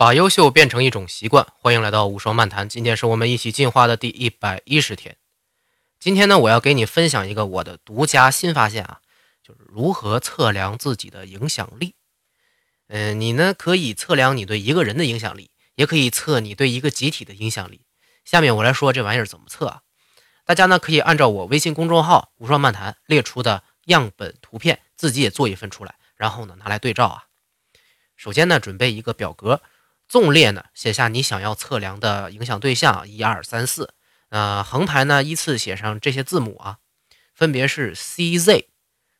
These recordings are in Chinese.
把优秀变成一种习惯，欢迎来到无双漫谈。今天是我们一起进化的第一百一十天。今天呢，我要给你分享一个我的独家新发现啊，就是如何测量自己的影响力。嗯，你呢可以测量你对一个人的影响力，也可以测你对一个集体的影响力。下面我来说这玩意儿怎么测啊？大家呢可以按照我微信公众号“无双漫谈”列出的样本图片，自己也做一份出来，然后呢拿来对照啊。首先呢，准备一个表格。纵列呢，写下你想要测量的影响对象，一二三四。呃，横排呢，依次写上这些字母啊，分别是 C Z、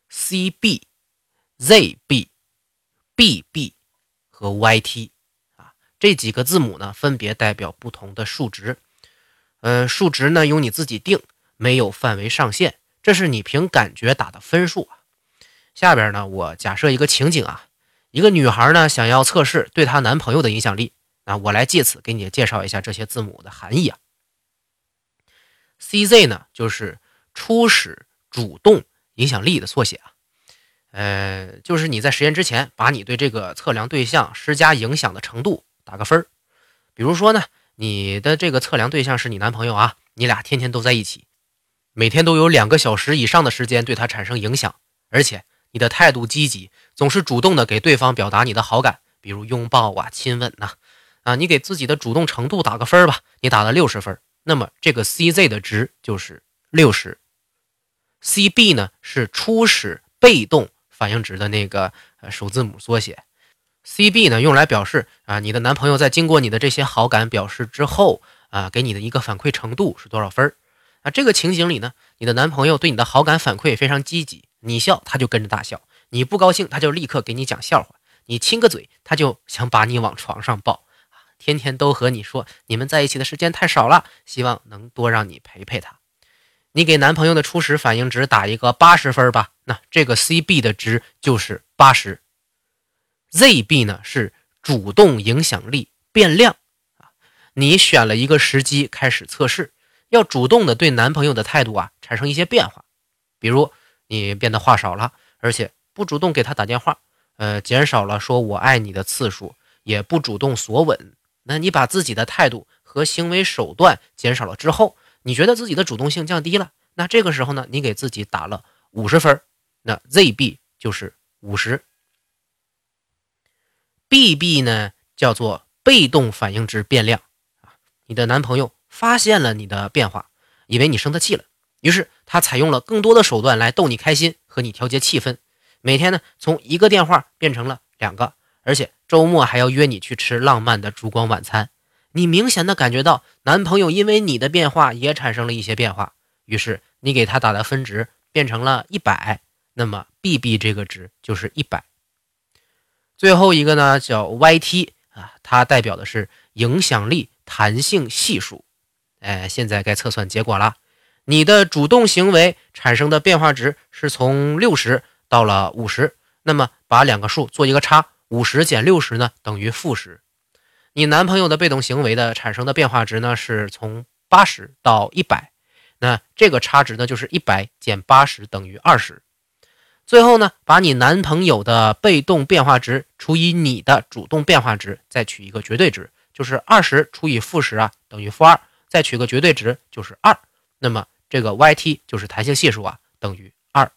C B、Z B、B B 和 Y T 啊。这几个字母呢，分别代表不同的数值。呃，数值呢由你自己定，没有范围上限，这是你凭感觉打的分数。下边呢，我假设一个情景啊。一个女孩呢，想要测试对她男朋友的影响力，那我来借此给你介绍一下这些字母的含义啊。CZ 呢，就是初始主动影响力的缩写啊，呃，就是你在实验之前，把你对这个测量对象施加影响的程度打个分儿。比如说呢，你的这个测量对象是你男朋友啊，你俩天天都在一起，每天都有两个小时以上的时间对他产生影响，而且。你的态度积极，总是主动的给对方表达你的好感，比如拥抱啊、亲吻呐，啊，你给自己的主动程度打个分吧，你打了六十分，那么这个 CZ 的值就是六十。CB 呢是初始被动反应值的那个呃首字母缩写，CB 呢用来表示啊你的男朋友在经过你的这些好感表示之后啊给你的一个反馈程度是多少分啊这个情景里呢，你的男朋友对你的好感反馈非常积极。你笑，他就跟着大笑；你不高兴，他就立刻给你讲笑话；你亲个嘴，他就想把你往床上抱。天天都和你说你们在一起的时间太少了，希望能多让你陪陪他。你给男朋友的初始反应值打一个八十分吧，那这个 CB 的值就是八十。ZB 呢是主动影响力变量啊，你选了一个时机开始测试，要主动的对男朋友的态度啊产生一些变化，比如。你变得话少了，而且不主动给他打电话，呃，减少了说我爱你的次数，也不主动索吻。那你把自己的态度和行为手段减少了之后，你觉得自己的主动性降低了？那这个时候呢，你给自己打了五十分，那 ZB 就是五十。BB 呢叫做被动反应值变量啊，你的男朋友发现了你的变化，以为你生他气了。于是他采用了更多的手段来逗你开心，和你调节气氛。每天呢，从一个电话变成了两个，而且周末还要约你去吃浪漫的烛光晚餐。你明显的感觉到男朋友因为你的变化也产生了一些变化，于是你给他打的分值变成了一百，那么 BB 这个值就是一百。最后一个呢叫 YT 啊，它代表的是影响力弹性系数。哎，现在该测算结果了。你的主动行为产生的变化值是从六十到了五十，那么把两个数做一个差，五十减六十呢等于负十。你男朋友的被动行为的产生的变化值呢是从八十到一百，那这个差值呢就是一百减八十等于二十。最后呢，把你男朋友的被动变化值除以你的主动变化值，再取一个绝对值，就是二十除以负十啊等于负二，再取个绝对值就是二，那么。这个 YT 就是弹性系数啊，等于二。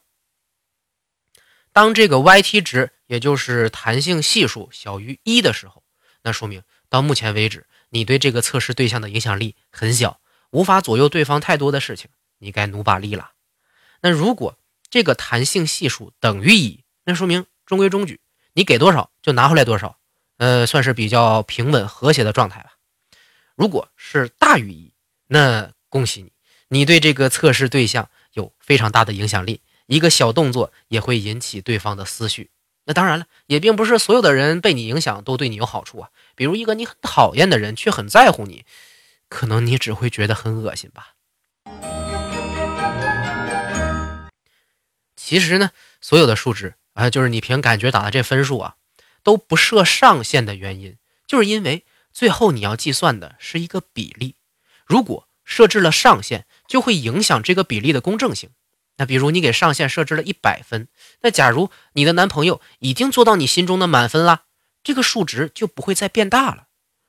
当这个 YT 值，也就是弹性系数小于一的时候，那说明到目前为止，你对这个测试对象的影响力很小，无法左右对方太多的事情，你该努把力了。那如果这个弹性系数等于一，那说明中规中矩，你给多少就拿回来多少，呃，算是比较平稳和谐的状态吧。如果是大于一，那恭喜你。你对这个测试对象有非常大的影响力，一个小动作也会引起对方的思绪。那当然了，也并不是所有的人被你影响都对你有好处啊。比如一个你很讨厌的人却很在乎你，可能你只会觉得很恶心吧。其实呢，所有的数值啊，就是你凭感觉打的这分数啊，都不设上限的原因，就是因为最后你要计算的是一个比例。如果设置了上限，就会影响这个比例的公正性。那比如你给上限设置了一百分，那假如你的男朋友已经做到你心中的满分了，这个数值就不会再变大了，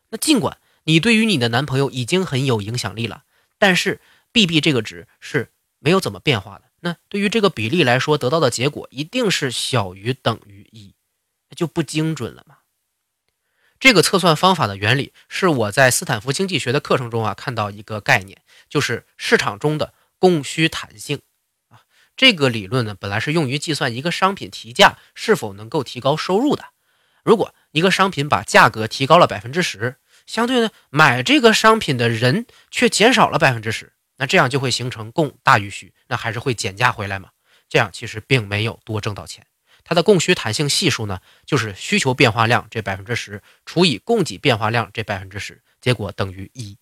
那尽管你对于你的男朋友已经很有影响力了，但是 B B 这个值是没有怎么变化的。那对于这个比例来说，得到的结果一定是小于等于一，就不精准了嘛。这个测算方法的原理是我在斯坦福经济学的课程中啊看到一个概念，就是市场中的供需弹性啊。这个理论呢本来是用于计算一个商品提价是否能够提高收入的。如果一个商品把价格提高了百分之十，相对呢买这个商品的人却减少了百分之十，那这样就会形成供大于需，那还是会减价回来嘛？这样其实并没有多挣到钱。它的供需弹性系数呢，就是需求变化量这百分之十除以供给变化量这百分之十，结果等于一。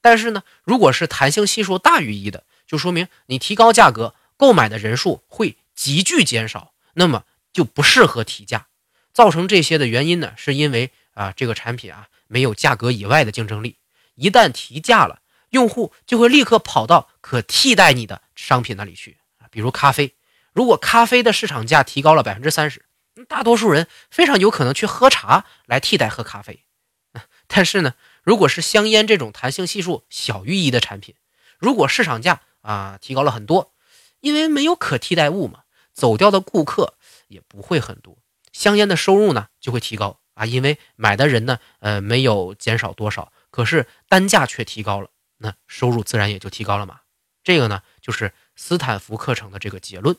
但是呢，如果是弹性系数大于一的，就说明你提高价格，购买的人数会急剧减少，那么就不适合提价。造成这些的原因呢，是因为啊这个产品啊没有价格以外的竞争力，一旦提价了，用户就会立刻跑到可替代你的商品那里去，比如咖啡。如果咖啡的市场价提高了百分之三十，大多数人非常有可能去喝茶来替代喝咖啡。但是呢，如果是香烟这种弹性系数小于一的产品，如果市场价啊提高了很多，因为没有可替代物嘛，走掉的顾客也不会很多，香烟的收入呢就会提高啊，因为买的人呢呃没有减少多少，可是单价却提高了，那收入自然也就提高了嘛。这个呢就是斯坦福课程的这个结论。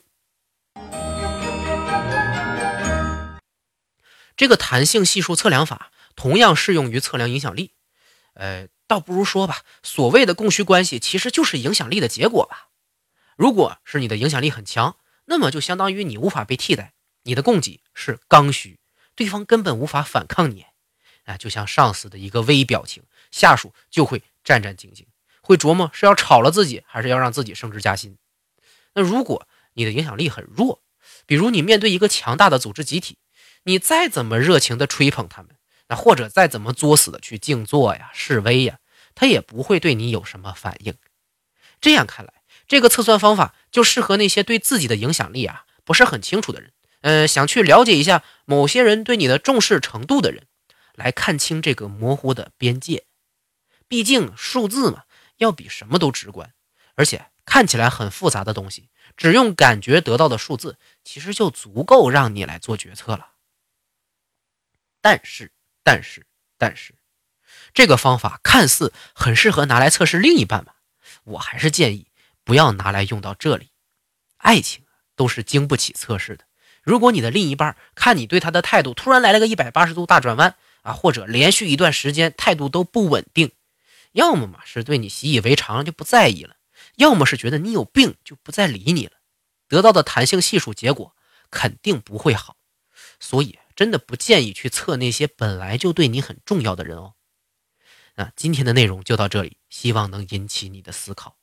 这个弹性系数测量法同样适用于测量影响力，呃，倒不如说吧，所谓的供需关系其实就是影响力的结果吧。如果是你的影响力很强，那么就相当于你无法被替代，你的供给是刚需，对方根本无法反抗你。啊，就像上司的一个微表情，下属就会战战兢兢，会琢磨是要炒了自己，还是要让自己升职加薪。那如果你的影响力很弱，比如你面对一个强大的组织集体。你再怎么热情的吹捧他们，那或者再怎么作死的去静坐呀、示威呀，他也不会对你有什么反应。这样看来，这个测算方法就适合那些对自己的影响力啊不是很清楚的人，呃，想去了解一下某些人对你的重视程度的人，来看清这个模糊的边界。毕竟数字嘛，要比什么都直观，而且看起来很复杂的东西，只用感觉得到的数字，其实就足够让你来做决策了。但是，但是，但是，这个方法看似很适合拿来测试另一半嘛？我还是建议不要拿来用到这里。爱情都是经不起测试的。如果你的另一半看你对他的态度突然来了个一百八十度大转弯啊，或者连续一段时间态度都不稳定，要么嘛是对你习以为常就不在意了，要么是觉得你有病就不再理你了，得到的弹性系数结果肯定不会好。所以。真的不建议去测那些本来就对你很重要的人哦。那今天的内容就到这里，希望能引起你的思考。